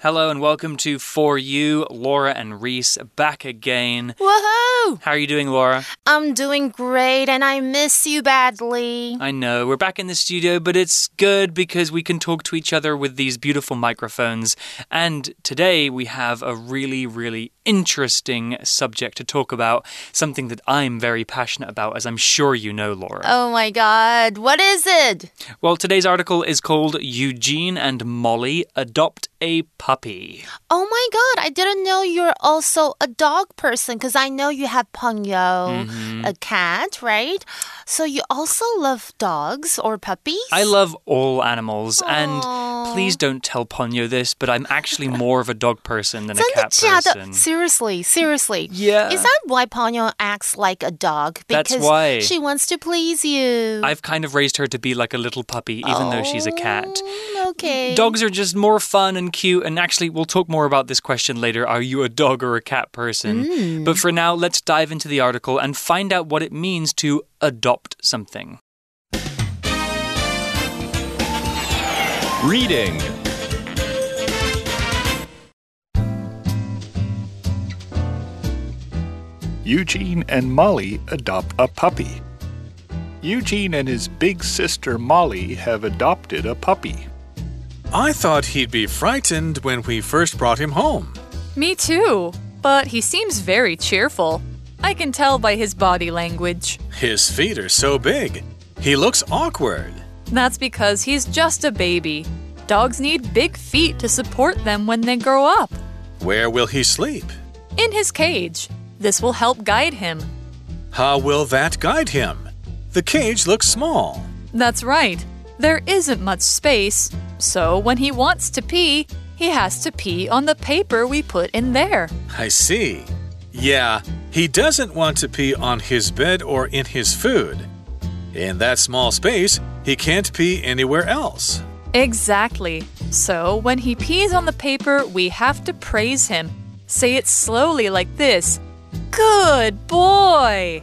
Hello and welcome to For You, Laura and Reese back again. Woohoo! How are you doing, Laura? I'm doing great and I miss you badly. I know, we're back in the studio, but it's good because we can talk to each other with these beautiful microphones. And today we have a really, really interesting subject to talk about, something that I'm very passionate about, as I'm sure you know, Laura. Oh my God, what is it? Well, today's article is called Eugene and Molly Adopt a Puppy. Oh my God, I didn't know you're also a dog person because I know you have Ponyo, mm -hmm. a cat, right? So you also love dogs or puppies? I love all animals, Aww. and please don't tell Ponyo this, but I'm actually more of a dog person than a cat person. Seriously, seriously. Yeah. Is that why Ponyo acts like a dog? That's Because why. she wants to please you. I've kind of raised her to be like a little puppy, even though she's a cat. Oh, Okay. Dogs are just more fun and cute, and actually, we'll talk more about this question later. Are you a dog or a cat person? Mm. But for now, let's dive into the article and find out what it means to adopt something. Reading Eugene and Molly adopt a puppy. Eugene and his big sister Molly have adopted a puppy. I thought he'd be frightened when we first brought him home. Me too, but he seems very cheerful. I can tell by his body language. His feet are so big. He looks awkward. That's because he's just a baby. Dogs need big feet to support them when they grow up. Where will he sleep? In his cage. This will help guide him. How will that guide him? The cage looks small. That's right. There isn't much space, so when he wants to pee, he has to pee on the paper we put in there. I see. Yeah, he doesn't want to pee on his bed or in his food. In that small space, he can't pee anywhere else. Exactly. So when he pees on the paper, we have to praise him. Say it slowly like this Good boy!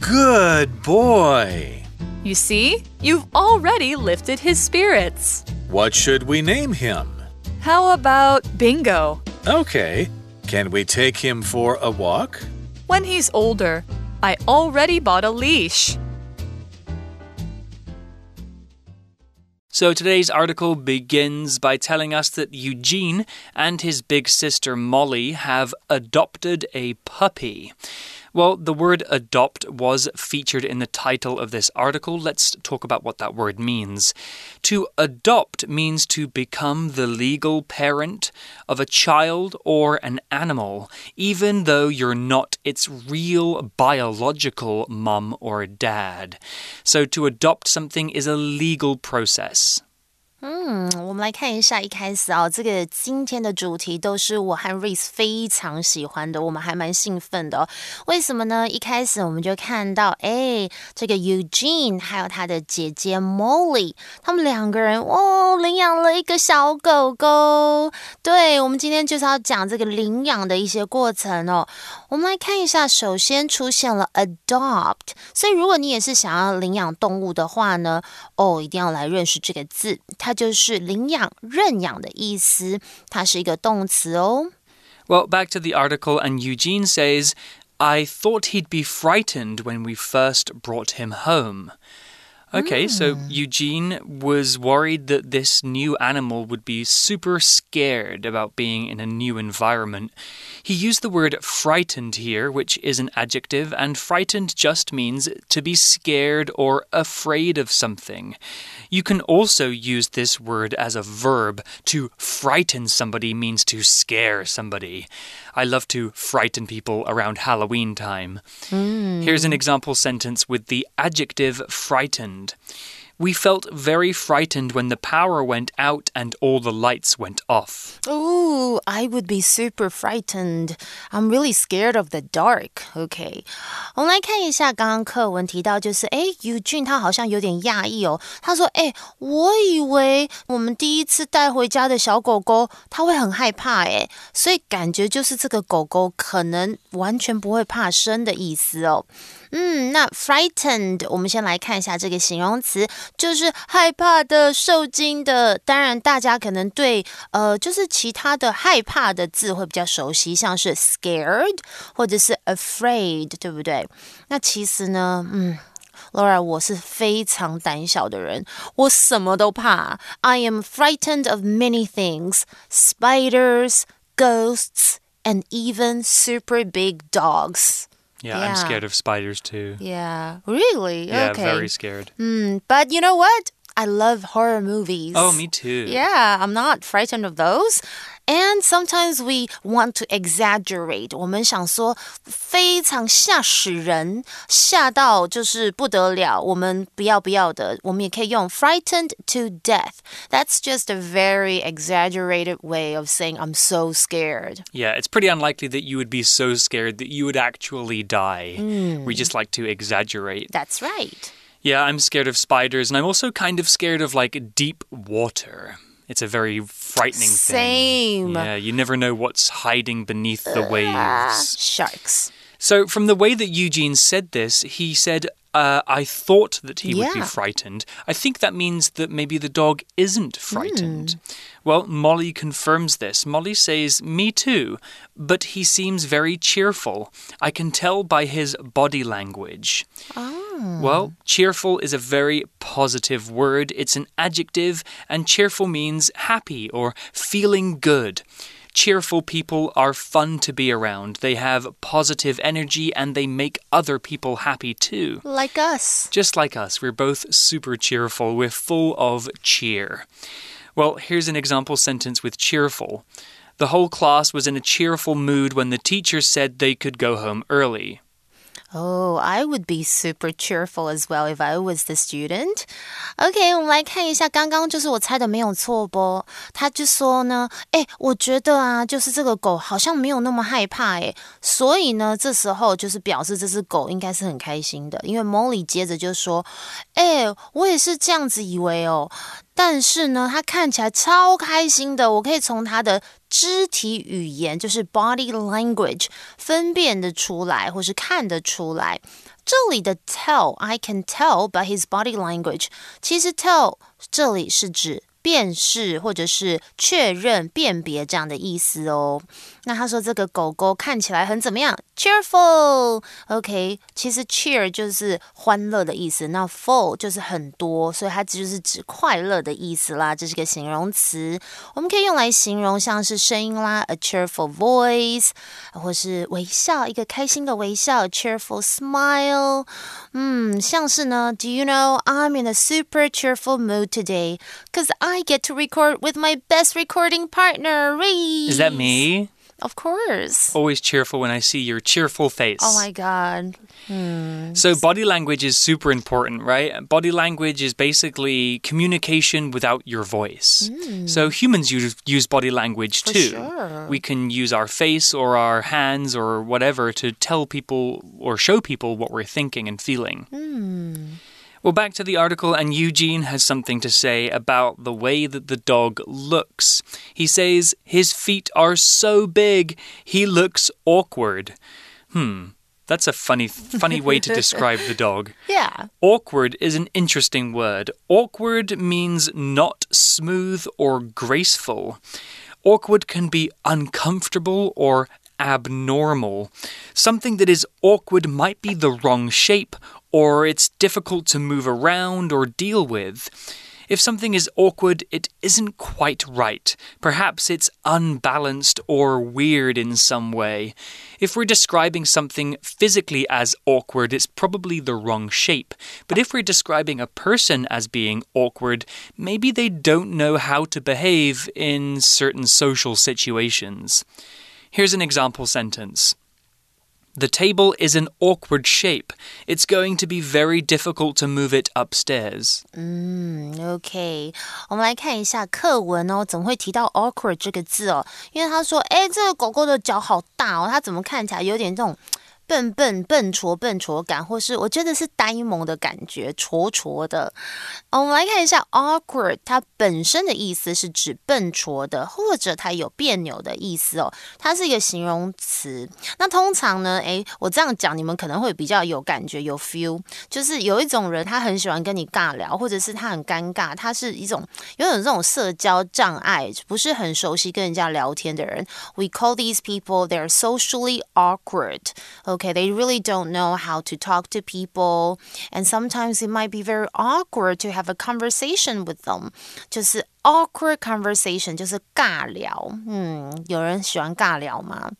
Good boy. You see, you've already lifted his spirits. What should we name him? How about Bingo? Okay. Can we take him for a walk? When he's older, I already bought a leash. So today's article begins by telling us that Eugene and his big sister Molly have adopted a puppy. Well, the word adopt was featured in the title of this article. Let's talk about what that word means. To adopt means to become the legal parent of a child or an animal, even though you're not its real biological mum or dad. So to adopt something is a legal process. 嗯，我们来看一下一开始啊、哦，这个今天的主题都是我和 Reese 非常喜欢的，我们还蛮兴奋的、哦。为什么呢？一开始我们就看到，哎，这个 Eugene 还有他的姐姐 Molly，他们两个人哦，领养了一个小狗狗。对，我们今天就是要讲这个领养的一些过程哦。我们来看一下，首先出现了 adopt，所以如果你也是想要领养动物的话呢，哦，一定要来认识这个字。就是领养、认养的意思，它是一个动词哦。 Well, back to the article, and Eugene says, I thought he'd be frightened when we first brought him home. Okay, so ah. Eugene was worried that this new animal would be super scared about being in a new environment. He used the word frightened here, which is an adjective, and frightened just means to be scared or afraid of something. You can also use this word as a verb. To frighten somebody means to scare somebody. I love to frighten people around Halloween time. Hmm. Here's an example sentence with the adjective frightened. We felt very frightened when the power went out and all the lights went off. Oh, I would be super frightened. I'm really scared of the dark. OK，我们来看一下刚刚课文提到，就是哎，Eugene 他好像有点讶异哦。他说：“哎，我以为我们第一次带回家的小狗狗，它会很害怕哎，所以感觉就是这个狗狗可能完全不会怕生的意思哦。” 嗯，那 frightened，我们先来看一下这个形容词，就是害怕的、受惊的。当然，大家可能对呃，就是其他的害怕的字会比较熟悉，像是 scared 或者是 afraid，对不对？那其实呢，嗯。Laura，我是非常胆小的人，我什么都怕。I am frightened of many things: spiders, ghosts, and even super big dogs. Yeah, I'm scared of spiders too. Yeah, really? Yeah, okay. very scared. Mm, but you know what? I love horror movies. Oh, me too. Yeah, I'm not frightened of those. And sometimes we want to exaggerate. 我们想说非常吓死人，吓到就是不得了。我们不要不要的，我们也可以用 frightened to death. That's just a very exaggerated way of saying I'm so scared. Yeah, it's pretty unlikely that you would be so scared that you would actually die. We just like to exaggerate. That's right. Yeah, I'm scared of spiders, and I'm also kind of scared of like deep water. It's a very frightening Same. thing. Yeah, you never know what's hiding beneath the ah, waves. Sharks. So, from the way that Eugene said this, he said, uh, I thought that he would be frightened. I think that means that maybe the dog isn't frightened. Hmm. Well, Molly confirms this. Molly says, Me too, but he seems very cheerful. I can tell by his body language. Well, cheerful is a very positive word. It's an adjective, and cheerful means happy or feeling good. Cheerful people are fun to be around. They have positive energy and they make other people happy too. Like us. Just like us, we're both super cheerful. We're full of cheer. Well, here's an example sentence with cheerful. The whole class was in a cheerful mood when the teacher said they could go home early. Oh, I would be super cheerful as well if I was the student. OK，我们来看一下，刚刚就是我猜的没有错不？他就说呢，哎，我觉得啊，就是这个狗好像没有那么害怕，哎，所以呢，这时候就是表示这只狗应该是很开心的，因为 Molly 接着就说，哎，我也是这样子以为哦。但是呢，他看起来超开心的，我可以从他的肢体语言，就是 body language，分辨得出来，或是看得出来。这里的 tell，I can tell by his body language，其实 tell 这里是指辨识或者是确认、辨别这样的意思哦。那他说这个狗狗看起来很怎么样？cheerful。OK，其实 cheer 就是欢乐的意思，那 full 就是很多，所以它就是指快乐的意思啦。这是个形容词，我们可以用来形容像是声音啦，a cheerful voice，或是微笑，一个开心的微笑，a cheerful smile。嗯，像是呢，Do you know I'm in a super cheerful mood today? Cause I get to record with my best recording partner, Reese. Is that me? Of course. Always cheerful when I see your cheerful face. Oh my god. Hmm. So, body language is super important, right? Body language is basically communication without your voice. Hmm. So, humans use, use body language For too. sure. We can use our face or our hands or whatever to tell people or show people what we're thinking and feeling. Hmm. Well, back to the article, and Eugene has something to say about the way that the dog looks. He says, His feet are so big, he looks awkward. Hmm, that's a funny, funny way to describe the dog. Yeah. Awkward is an interesting word. Awkward means not smooth or graceful. Awkward can be uncomfortable or abnormal. Something that is awkward might be the wrong shape, or it's difficult to move around or deal with. If something is awkward, it isn't quite right. Perhaps it's unbalanced or weird in some way. If we're describing something physically as awkward, it's probably the wrong shape. But if we're describing a person as being awkward, maybe they don't know how to behave in certain social situations. Here's an example sentence. The table is an awkward shape. It's going to be very difficult to move it upstairs. 嗯，OK，我们来看一下课文哦，怎么会提到 awkward 这个字哦？因为他说，哎，这个狗狗的脚好大哦，它怎么看起来有点这种 笨笨、笨拙、笨拙感，或是我觉得是呆萌的感觉，拙拙的。我们来看一下 awkward，它本身的意思是指笨拙的，或者它有别扭的意思哦。它是一个形容词。那通常呢，诶，我这样讲，你们可能会比较有感觉，有 feel，就是有一种人，他很喜欢跟你尬聊，或者是他很尴尬，他是一种有种这种社交障碍，不是很熟悉跟人家聊天的人。We call these people they're socially awkward. Okay, they really don't know how to talk to people, and sometimes it might be very awkward to have a conversation with them. 就是 awkward conversation 就是尬聊，嗯，有人喜欢尬聊吗？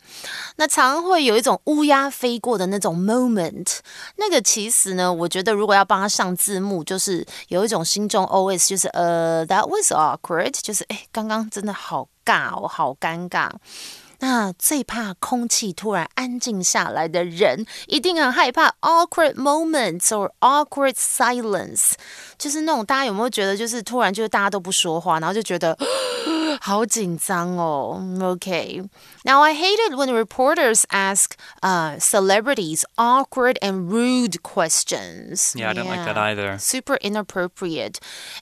那常会有一种乌鸦飞过的那种 moment，那个其实呢，我觉得如果要帮他上字幕，就是有一种心中 always 就是呃，that was awkward，就是哎，刚刚真的好尬哦，好尴尬。 那最怕空气突然安静下来的人，一定很害怕 awkward moments or awkward silence，就是那种大家有没有觉得，就是突然就是大家都不说话，然后就觉得好紧张哦。Okay, now I hate it when reporters ask uh celebrities awkward and rude questions. Yeah, I don't like that either. Super inappropriate.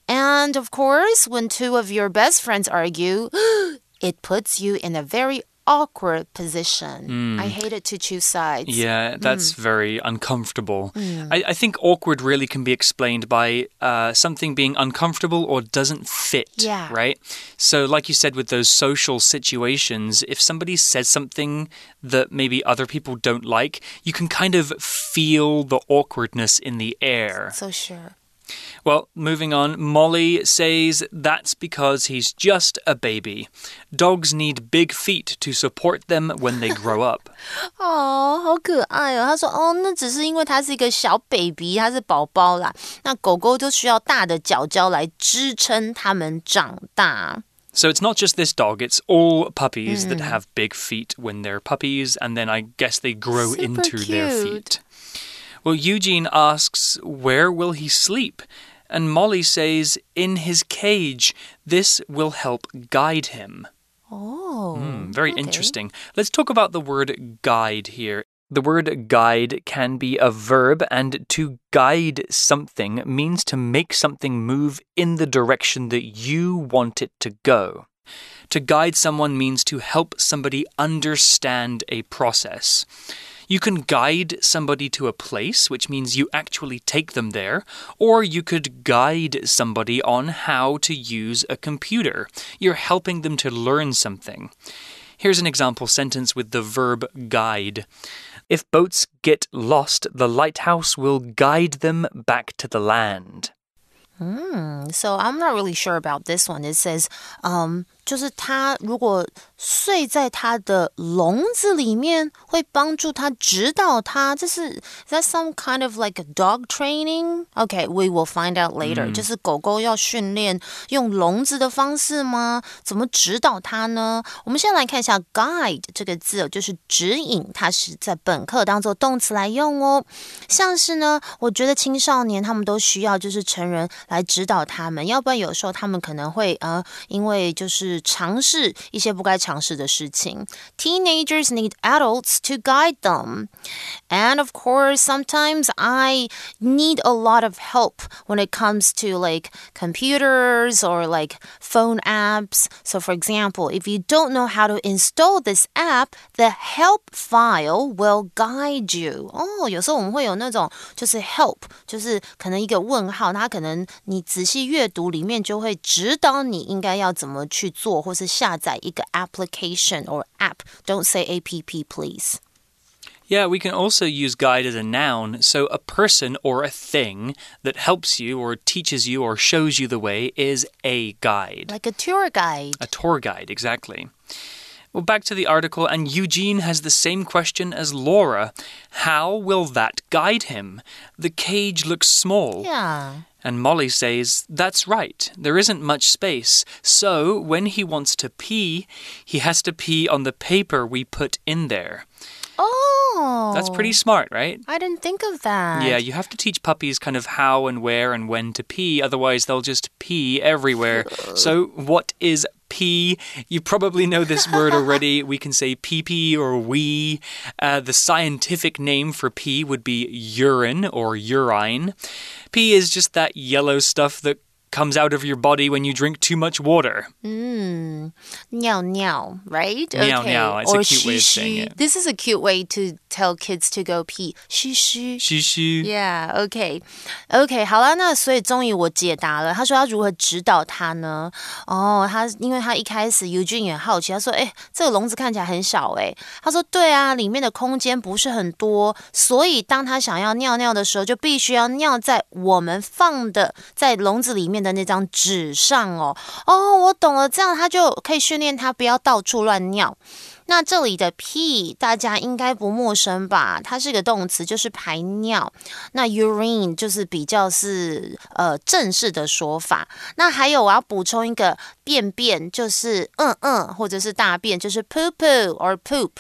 And of course, when two of your best friends argue, it puts you in a very awkward position. Mm. I hated to choose sides. Yeah, that's Mm. very uncomfortable. I, I think awkward really can be explained by uh, something being uncomfortable or doesn't fit. Yeah. Right? So, like you said, with those social situations, if somebody says something that maybe other people don't like, you can kind of feel the awkwardness in the air. So sure. Well, moving on, Molly says that's because he's just a baby. Dogs need big feet to support them when they grow up. 哦，好可爱哦！他说：“哦，那只是因为他是一个小 baby，他是宝宝啦。那狗狗就需要大的脚脚来支撑它们长大。 So it's not just this dog, it's all puppies that have big feet when they're puppies, and then I guess they grow Super into their cute. feet. Well, Eugene asks, Where will he sleep? And Molly says, In his cage. This will help guide him. 哦、Hmm, very okay. interesting. Let's talk about the word guide here. The word guide can be a verb, and to guide something means to make something move in the direction that you want it to go. To guide someone means to help somebody understand a process. You can guide somebody to a place, which means you actually take them there, or you could guide somebody on how to use a computer. You're helping them to learn something. Here's an example sentence with the verb guide. If boats get lost, the lighthouse will guide them back to the land. Hmm, so I'm not really sure about this one. It says, um, 就是它如果睡在它的笼子里面，会帮助它指导它。这是 that some kind of like a dog training? Okay, we will find out later. 就是狗狗要训练用笼子的方式吗？怎么指导它呢？我们先来看一下 guide 这个字哦，就是指引，它是在本课当做动词来用哦。像是呢，我觉得青少年他们都需要就是成人来指导他们，要不然有时候他们可能会呃，因为就是尝试一些不该尝试的事情。Teenagers need adults to guide them, and of course, sometimes I need a lot of help when it comes to like computers or like phone apps. So, for example, if you don't know how to install this app, the help file will guide you. 哦，有时候我们会有那种就是 help，就是可能一个问号，它可能你仔细阅读里面就会指导你应该要怎么去做， 或是下载一个 application or app. Don't say app, please. Yeah, we can also use guide as a noun, so a person or a thing that helps you or teaches you or shows you the way is a guide. Like a tour guide. A tour guide, exactly. Well, back to the article, and Eugene has the same question as Laura. How will that guide him? The cage looks small. Yeah. And Molly says, That's right, there isn't much space. So when he wants to pee, he has to pee on the paper we put in there. Oh, Oh. That's pretty smart, right? I didn't think of that. Yeah, you have to teach puppies kind of how and where and when to pee, otherwise, they'll just pee everywhere. so, what is pee? You probably know this word already. we can say pee pee or wee. Uh, the scientific name for pee would be urine or urine. Pee is just that yellow stuff that comes out of your body when you drink too much water. Mm, Niao niao, right? Niao okay. niao, it's a or cute way of saying xu. it. This is a cute way to tell kids to go pee. Xu xu. 嘘嘘。 Yeah, OK, OK，好了，那所以终于我解答了。他说要如何指导他呢？哦，他因为他一开始 Eugene 也好奇，他说：“哎，这个笼子看起来很小。”哎，他说：“对啊，里面的空间不是很多，所以当他想要尿尿的时候，就必须要尿在我们放的在笼子里面 ”的那张纸上哦。”哦，我懂了，这样他就可以训练他不要到处乱尿。那这里的 P，大家应该不陌生吧？它是个动词，就是排尿。那 urine 就是比较是呃正式的说法。那还有我要补充一个便便，就是嗯嗯，或者是大便，就是 poo poo or poop。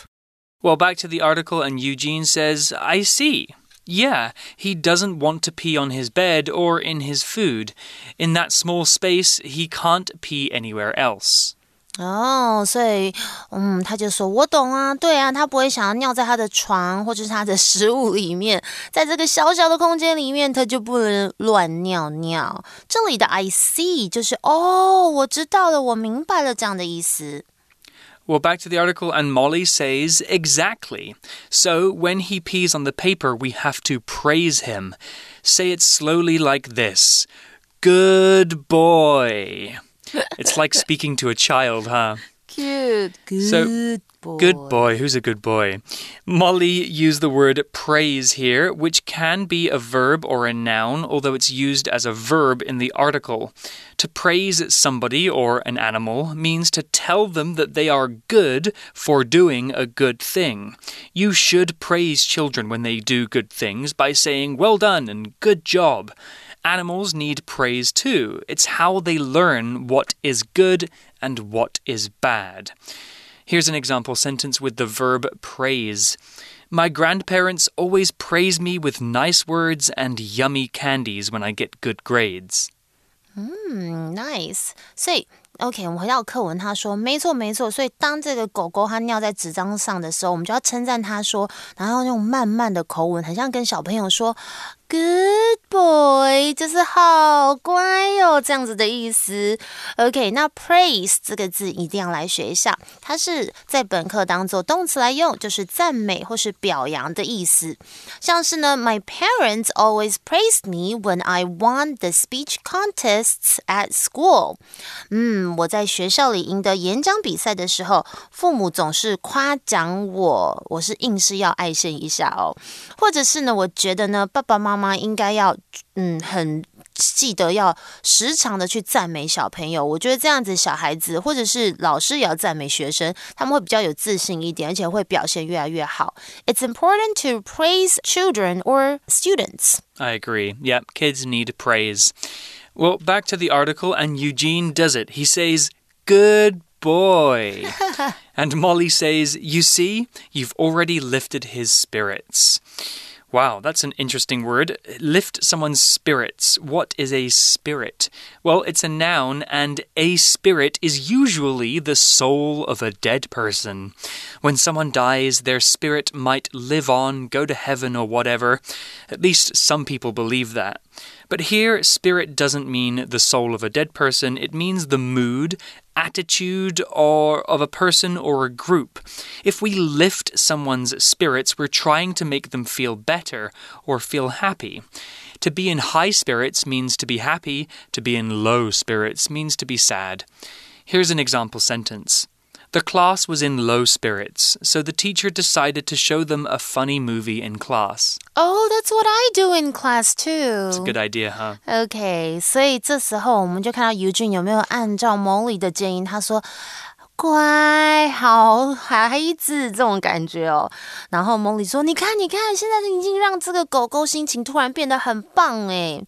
Well, back to the article, and Eugene says, I see. Yeah, he doesn't want to pee on his bed or in his food. In that small space, he can't pee anywhere else. 哦，所以，嗯，他就说：“我懂啊，对啊，他不会想要尿在他的床或者是他的食物里面，在这个小小的空间里面，他就不能乱尿尿。”这里的 “I see” 就是哦，我知道了，我明白了这样的意思。 Well, back to the article, and Molly says, Exactly. So, when he pees on the paper, we have to praise him. Say it slowly like this Good boy. It's like speaking to a child, huh? Cute, good So, boy. Good boy. Who's a good boy? Molly used the word praise here, which can be a verb or a noun, although it's used as a verb in the article. To praise somebody or an animal means to tell them that they are good for doing a good thing. You should praise children when they do good things by saying, well done and good job. Animals need praise too. It's how they learn what is good and what is bad. Here's an example sentence with the verb praise. My grandparents always praise me with nice words and yummy candies when I get good grades. 嗯，nice。所以，OK，我们回到课文，他说没错没错。所以当这个狗狗它尿在纸张上的时候，我们就要称赞它说，然后用慢慢的口吻，很像跟小朋友说 “good boy”，就是好乖哟、这样子的意思。OK，那 praise 这个字一定要来学一下，它是在本课当做动词来用，就是赞美或是表扬的意思。像是呢，My parents always praise me when I won the speech contests at school。嗯，我在学校里赢得演讲比赛的时候，父母总是夸奖我，我是硬是要爱现一下哦。或者是呢，我觉得呢，爸爸妈应该要嗯很。记得要时常的去赞美小朋友，我觉得这样子小孩子或者是老师也要赞美学生，他们会比较有自信一点，而且会表现越来越好。It's important to praise children or students. I agree. Yep, kids need praise. Well, back to the article, and Eugene does it. He says, Good boy. and Molly says, You see, you've already lifted his spirits. Wow, that's an interesting word. Lift someone's spirits. What is a spirit? Well, it's a noun, and a spirit is usually the soul of a dead person. When someone dies, their spirit might live on, go to heaven, or whatever. At least some people believe that. But here, spirit doesn't mean the soul of a dead person, it means the mood, attitude or of a person or a group. If we lift someone's spirits, we're trying to make them feel better or feel happy. To be in high spirits means to be happy, to be in low spirits means to be sad. Here's an example sentence. The class was in low spirits, so the teacher decided to show them a funny movie in class. Oh, that's what I do in class too. It's a good idea, huh? Okay, so at this time, we can see 所以这时候我们就看到尤金有没有按照茉莉的建议，他说。乖，好孩子，这种感觉哦。然后蒙里说：“你看，你看，现在已经让这个狗狗心情突然变得很棒诶。”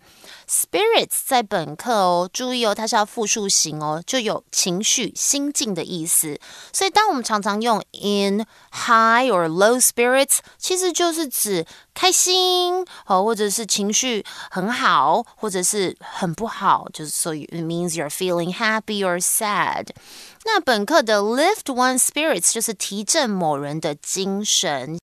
Spirits 在本课哦，注意哦，它是要复数型哦，就有情绪、心境的意思。所以，当我们常常用 in high or low spirits，其实就是指开心哦，或者是情绪很好，或者是很不好，就是 so it means you're feeling happy or sad。那本课的 lift one spirits 就是提振某人的精神。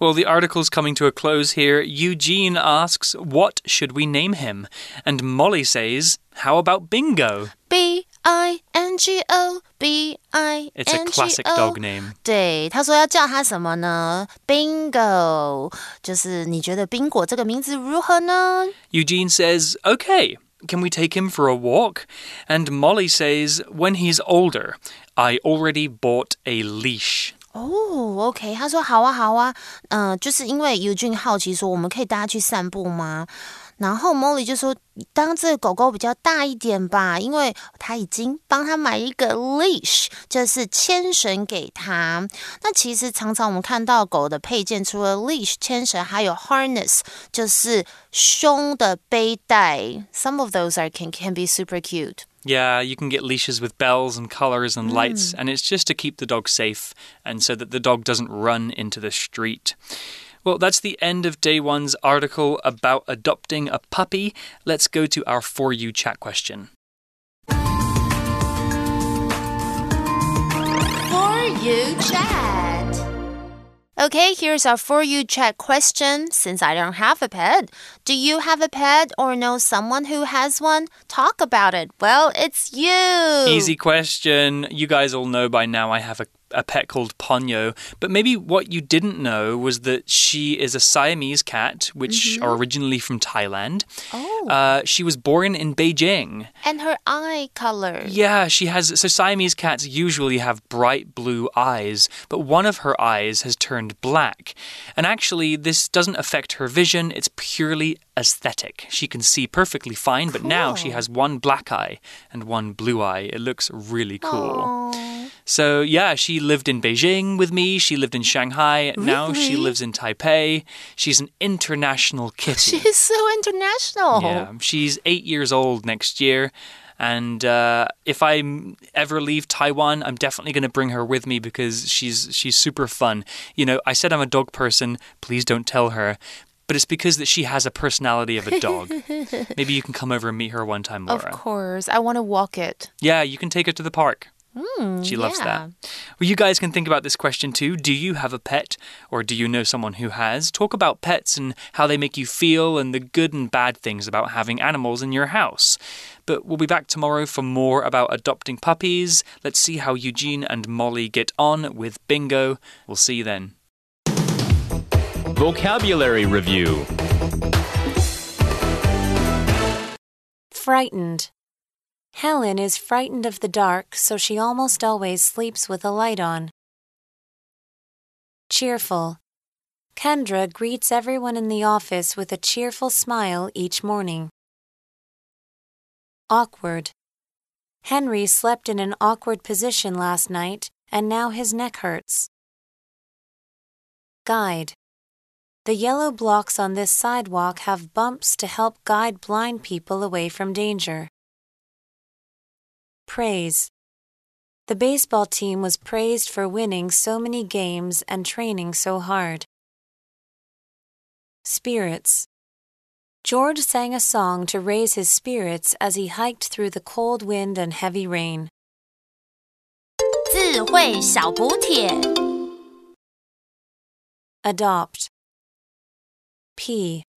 Well, the article's coming to a close here. Eugene asks, What should we name him? And Molly says, How about Bingo? B I N G O B I It's a classic dog name. 对，他说要叫他什么呢？Bingo，就是你觉得宾果这个名字如何呢 Eugene says, Okay. Can we take him for a walk? And Molly says, When he's older, I already bought a leash. ，OK，他说好啊，好啊，嗯、就是因为 Eugene 好奇说，我们可以带他去散步吗？然后 Molly 就说，当这个狗狗比较大一点吧，因为他已经帮他买一个 leash，就是牵绳给他。那其实常常我们看到狗的配件，除了 leash 牵绳，还有 harness，就是胸的背带。Some of those are can can be super cute. Yeah, you can get leashes with bells and colors and lights, mm. and it's just to keep the dog safe and so that the dog doesn't run into the street. Well, that's the end of day one's article about adopting a puppy. Let's go to our For You chat question. For you chat. Okay, here's our for you chat question. Since I don't have a pet, do you have a pet or know someone who has one? Talk about it. Well, it's you. Easy question. You guys all know by now I have a a pet called Ponyo. But maybe what you didn't know was that she is a Siamese cat, which are originally from Thailand. Oh. Uh, she was born in Beijing. And her eye color. Yeah, she has. So Siamese cats usually have bright blue eyes, but one of her eyes has turned black. And actually, this doesn't affect her vision, it's purely aesthetic. She can see perfectly fine, but now she has one black eye and one blue eye. It looks really cool. Aw. So, yeah, she lived in Beijing with me. She lived in Shanghai. Now she lives in Taipei. She's an international kitty. She's so international. Yeah, she's eight years old next year. And uh, if I ever leave Taiwan, I'm definitely going to bring her with me because she's she's super fun. You know, I said I'm a dog person. Please don't tell her. But it's because that she has a personality of a dog. Maybe you can come over and meet her one time, Laura. Of course. I want to walk it. Yeah, you can take her to the park. Hmm, she loves yeah. that. Well, you guys can think about this question too. Do you have a pet or do you know someone who has? Talk about pets and how they make you feel and the good and bad things about having animals in your house. But we'll be back tomorrow for more about adopting puppies. Let's see how Eugene and Molly get on with Bingo. We'll see you then. Vocabulary Review Frightened. Helen is frightened of the dark, so she almost always sleeps with a light on. Cheerful. Kendra greets everyone in the office with a cheerful smile each morning. Awkward. Henry slept in an awkward position last night, and now his neck hurts. Guide. The yellow blocks on this sidewalk have bumps to help guide blind people away from danger. Praise. The baseball team was praised for winning so many games and training so hard. Spirits. George sang a song to raise his spirits as he hiked through the cold wind and heavy rain. 智慧小补帖 Adopt. Pee.